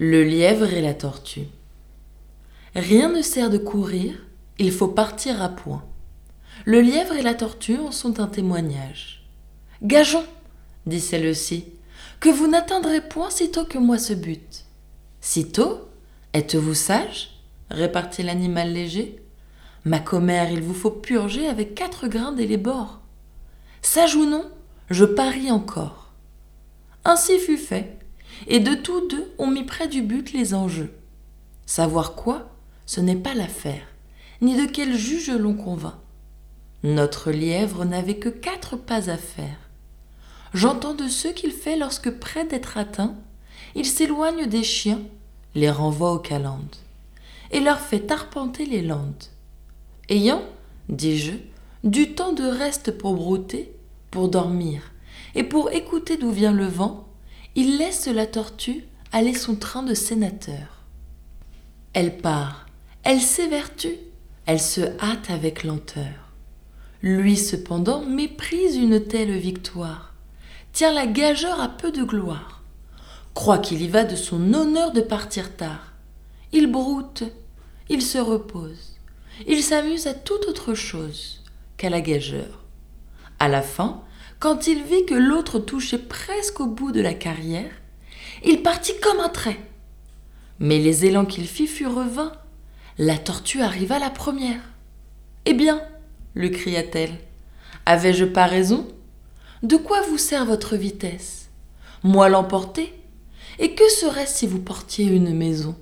Le lièvre et la tortue. Rien ne sert de courir, il faut partir à point. Le lièvre et la tortue en sont un témoignage. Gageons, dit celle-ci, que vous n'atteindrez point sitôt que moi ce but. Sitôt Êtes-vous sage répartit l'animal léger. Ma commère, il vous faut purger avec quatre grains dès les bords. Sage ou non, je parie encore. Ainsi fut fait et de tous deux on mit près du but les enjeux. Savoir quoi, ce n'est pas l'affaire, ni de quel juge l'on convainc. Notre lièvre n'avait que quatre pas à faire. J'entends de ceux qu'il fait lorsque près d'être atteint, il s'éloigne des chiens, les renvoie aux calendes, et leur fait arpenter les landes. Ayant, dis-je, du temps de reste pour brouter, pour dormir, et pour écouter d'où vient le vent, il laisse la tortue aller son train de sénateur. Elle part, elle s'évertue, elle se hâte avec lenteur. Lui cependant méprise une telle victoire, tient la gageure à peu de gloire, croit qu'il y va de son honneur de partir tard. Il broute, il se repose, il s'amuse à toute autre chose qu'à la gageure. À la fin, quand il vit que l'autre touchait presque au bout de la carrière, il partit comme un trait. Mais les élans qu'il fit furent vains. La tortue arriva la première. Eh bien, lui cria-t-elle, avais-je pas raison? De quoi vous sert votre vitesse? Moi l'emporter? Et que serait-ce si vous portiez une maison?